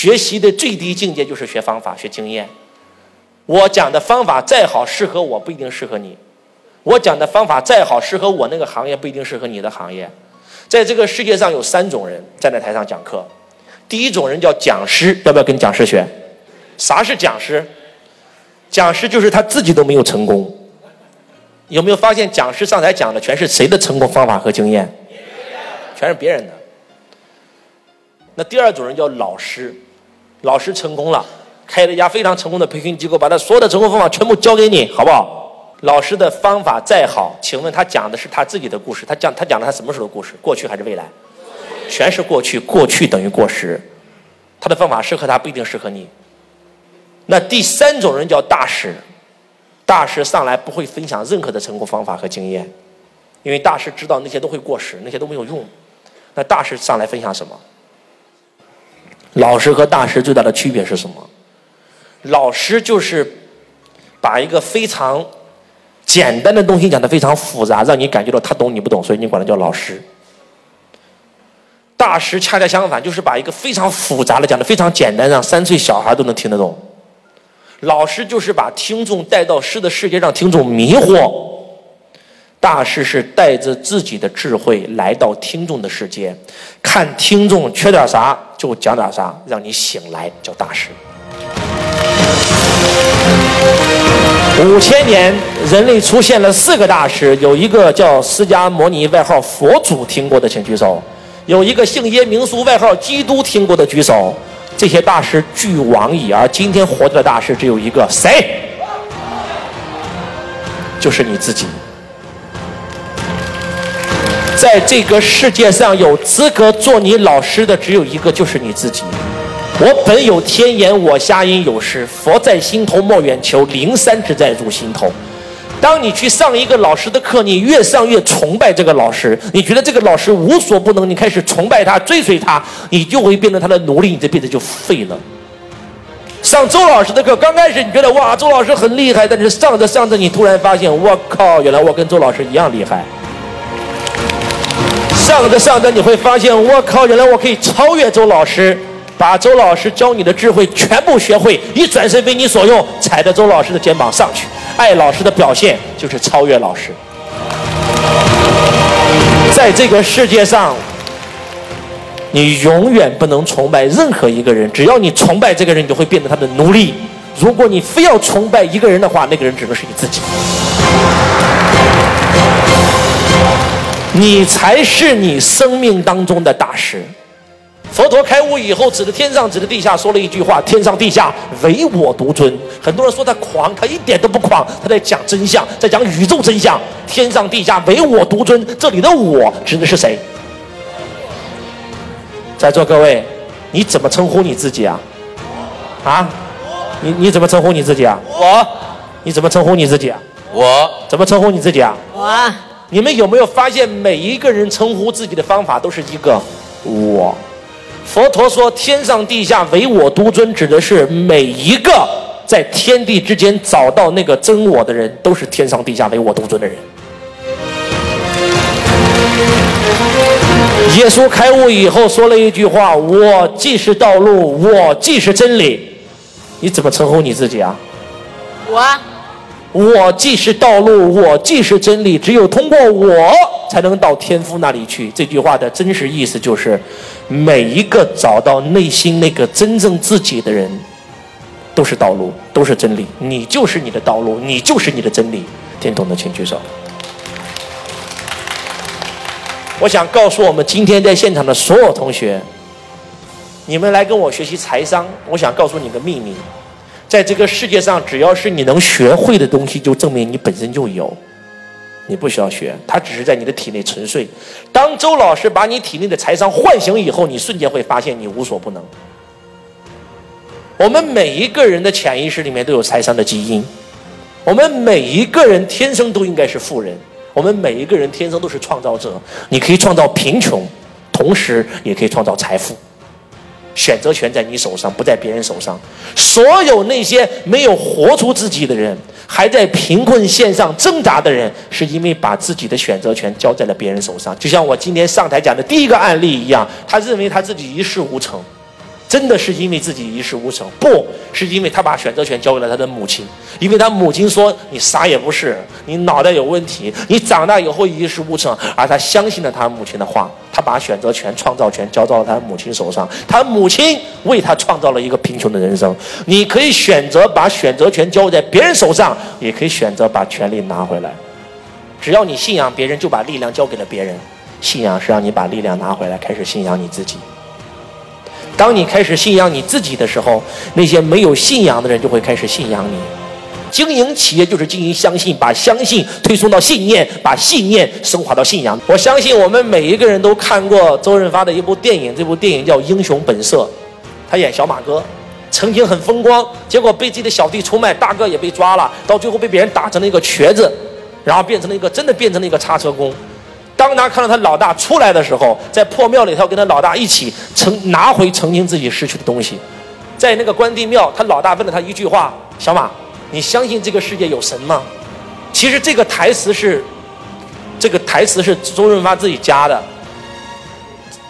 学习的最低境界就是学方法、学经验。我讲的方法再好，适合我不一定适合你；我讲的方法再好，适合我那个行业不一定适合你的行业。在这个世界上有三种人站在台上讲课，第一种人叫讲师，要不要跟讲师学？啥是讲师？讲师就是他自己都没有成功。有没有发现讲师上台讲的全是谁的成功方法和经验？全是别人的。那第二种人叫老师，老师成功了，开了一家非常成功的培训机构，把他所有的成功方法全部教给你，好不好？老师的方法再好，请问他讲的是他自己的故事，他讲他讲的他什么时候的故事？过去还是未来？全是过去，过去等于过时。他的方法适合他，不一定适合你。那第三种人叫大师，大师上来不会分享任何的成功方法和经验，因为大师知道那些都会过时，那些都没有用。那大师上来分享什么？老师和大师最大的区别是什么？老师就是把一个非常简单的东西讲的非常复杂，让你感觉到他懂你不懂，所以你管他叫老师。大师恰恰相反，就是把一个非常复杂的讲的非常简单，让三岁小孩都能听得懂。老师就是把听众带到诗的世界，让听众迷惑。大师是带着自己的智慧来到听众的世界，看听众缺点啥就讲点啥，让你醒来叫大师。五千年，人类出现了四个大师，有一个叫释迦牟尼，外号佛祖，听过的请举手；有一个姓耶名苏，外号基督，听过的举手。这些大师俱往矣，而今天活着的大师只有一个，谁？就是你自己。在这个世界上，有资格做你老师的只有一个，就是你自己。我本有天眼，我瞎因有时。佛在心头莫远求，灵山只在入心头。当你去上一个老师的课，你越上越崇拜这个老师，你觉得这个老师无所不能，你开始崇拜他、追随他，你就会变成他的奴隶，你这辈子就废了。上周老师的课，刚开始你觉得哇，周老师很厉害，但是上着上着，你突然发现，我靠，原来我跟周老师一样厉害。上着上着，你会发现，我靠！原来我可以超越周老师，把周老师教你的智慧全部学会，一转身为你所用，踩着周老师的肩膀上去。爱老师的表现就是超越老师。在这个世界上，你永远不能崇拜任何一个人，只要你崇拜这个人，你就会变得他的奴隶。如果你非要崇拜一个人的话，那个人只能是你自己。你才是你生命当中的大师。佛陀开悟以后，指着天上，指着地下，说了一句话：“天上地下，唯我独尊。”很多人说他狂，他一点都不狂，他在讲真相，在讲宇宙真相。天上地下，唯我独尊。这里的“我”指的是谁？在座各位，你怎么称呼你自己啊？啊？你你怎么称呼你自己啊？我。你怎么称呼你自己啊？我。怎么称呼你自己啊？我。你们有没有发现，每一个人称呼自己的方法都是一个“我”。佛陀说：“天上地下，唯我独尊”，指的是每一个在天地之间找到那个真我的人，都是天上地下唯我独尊的人。耶稣开悟以后说了一句话：“我既是道路，我既是真理。”你怎么称呼你自己啊？我。我既是道路，我既是真理，只有通过我，才能到天父那里去。这句话的真实意思就是，每一个找到内心那个真正自己的人，都是道路，都是真理。你就是你的道路，你就是你的真理。听懂的请举手。我想告诉我们今天在现场的所有同学，你们来跟我学习财商，我想告诉你个秘密。在这个世界上，只要是你能学会的东西，就证明你本身就有。你不需要学，它只是在你的体内沉睡。当周老师把你体内的财商唤醒以后，你瞬间会发现你无所不能。我们每一个人的潜意识里面都有财商的基因。我们每一个人天生都应该是富人。我们每一个人天生都是创造者。你可以创造贫穷，同时也可以创造财富。选择权在你手上，不在别人手上。所有那些没有活出自己的人，还在贫困线上挣扎的人，是因为把自己的选择权交在了别人手上。就像我今天上台讲的第一个案例一样，他认为他自己一事无成，真的是因为自己一事无成，不是因为他把选择权交给了他的母亲，因为他母亲说你啥也不是，你脑袋有问题，你长大以后一事无成，而他相信了他母亲的话，他把选择权、创造权交到了他母亲手上，他母亲为他创造了一个贫穷的人生。你可以选择把选择权交在别人手上，也可以选择把权利拿回来。只要你信仰别人，就把力量交给了别人。信仰是让你把力量拿回来，开始信仰你自己。当你开始信仰你自己的时候，那些没有信仰的人就会开始信仰你。经营企业就是经营相信，把相信推送到信念，把信念升华到信仰。我相信我们每一个人都看过周润发的一部电影，这部电影叫《英雄本色》，他演小马哥，曾经很风光，结果被自己的小弟出卖，大哥也被抓了，到最后被别人打成了一个瘸子，然后变成了一个真的变成了一个叉车工。当他看到他老大出来的时候，在破庙里，他要跟他老大一起曾拿回曾经自己失去的东西。在那个关帝庙，他老大问了他一句话：“小马，你相信这个世界有神吗？”其实这个台词是，这个台词是周润发自己加的。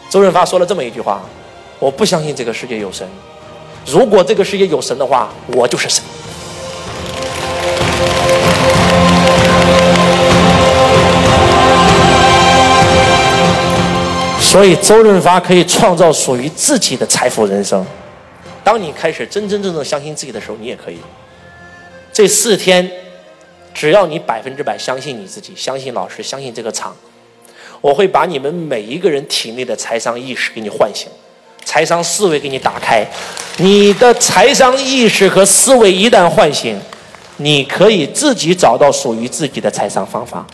周润发说了这么一句话：“我不相信这个世界有神。如果这个世界有神的话，我就是神。”所以，周润发可以创造属于自己的财富人生。当你开始真真正正相信自己的时候，你也可以。这四天，只要你百分之百相信你自己，相信老师，相信这个厂，我会把你们每一个人体内的财商意识给你唤醒，财商思维给你打开。你的财商意识和思维一旦唤醒，你可以自己找到属于自己的财商方法。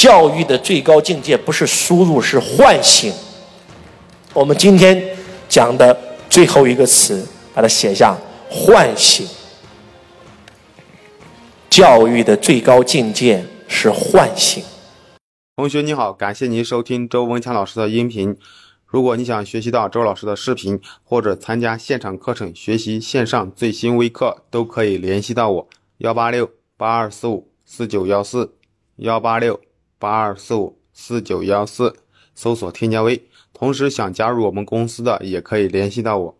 教育的最高境界不是输入，是唤醒。我们今天讲的最后一个词，把它写下：唤醒。教育的最高境界是唤醒。同学你好，感谢您收听周文强老师的音频。如果你想学习到周老师的视频，或者参加现场课程学习线上最新微课，都可以联系到我：幺八六八二四五四九幺四幺八六。八二四五四九幺四，搜索添加微。同时想加入我们公司的，也可以联系到我。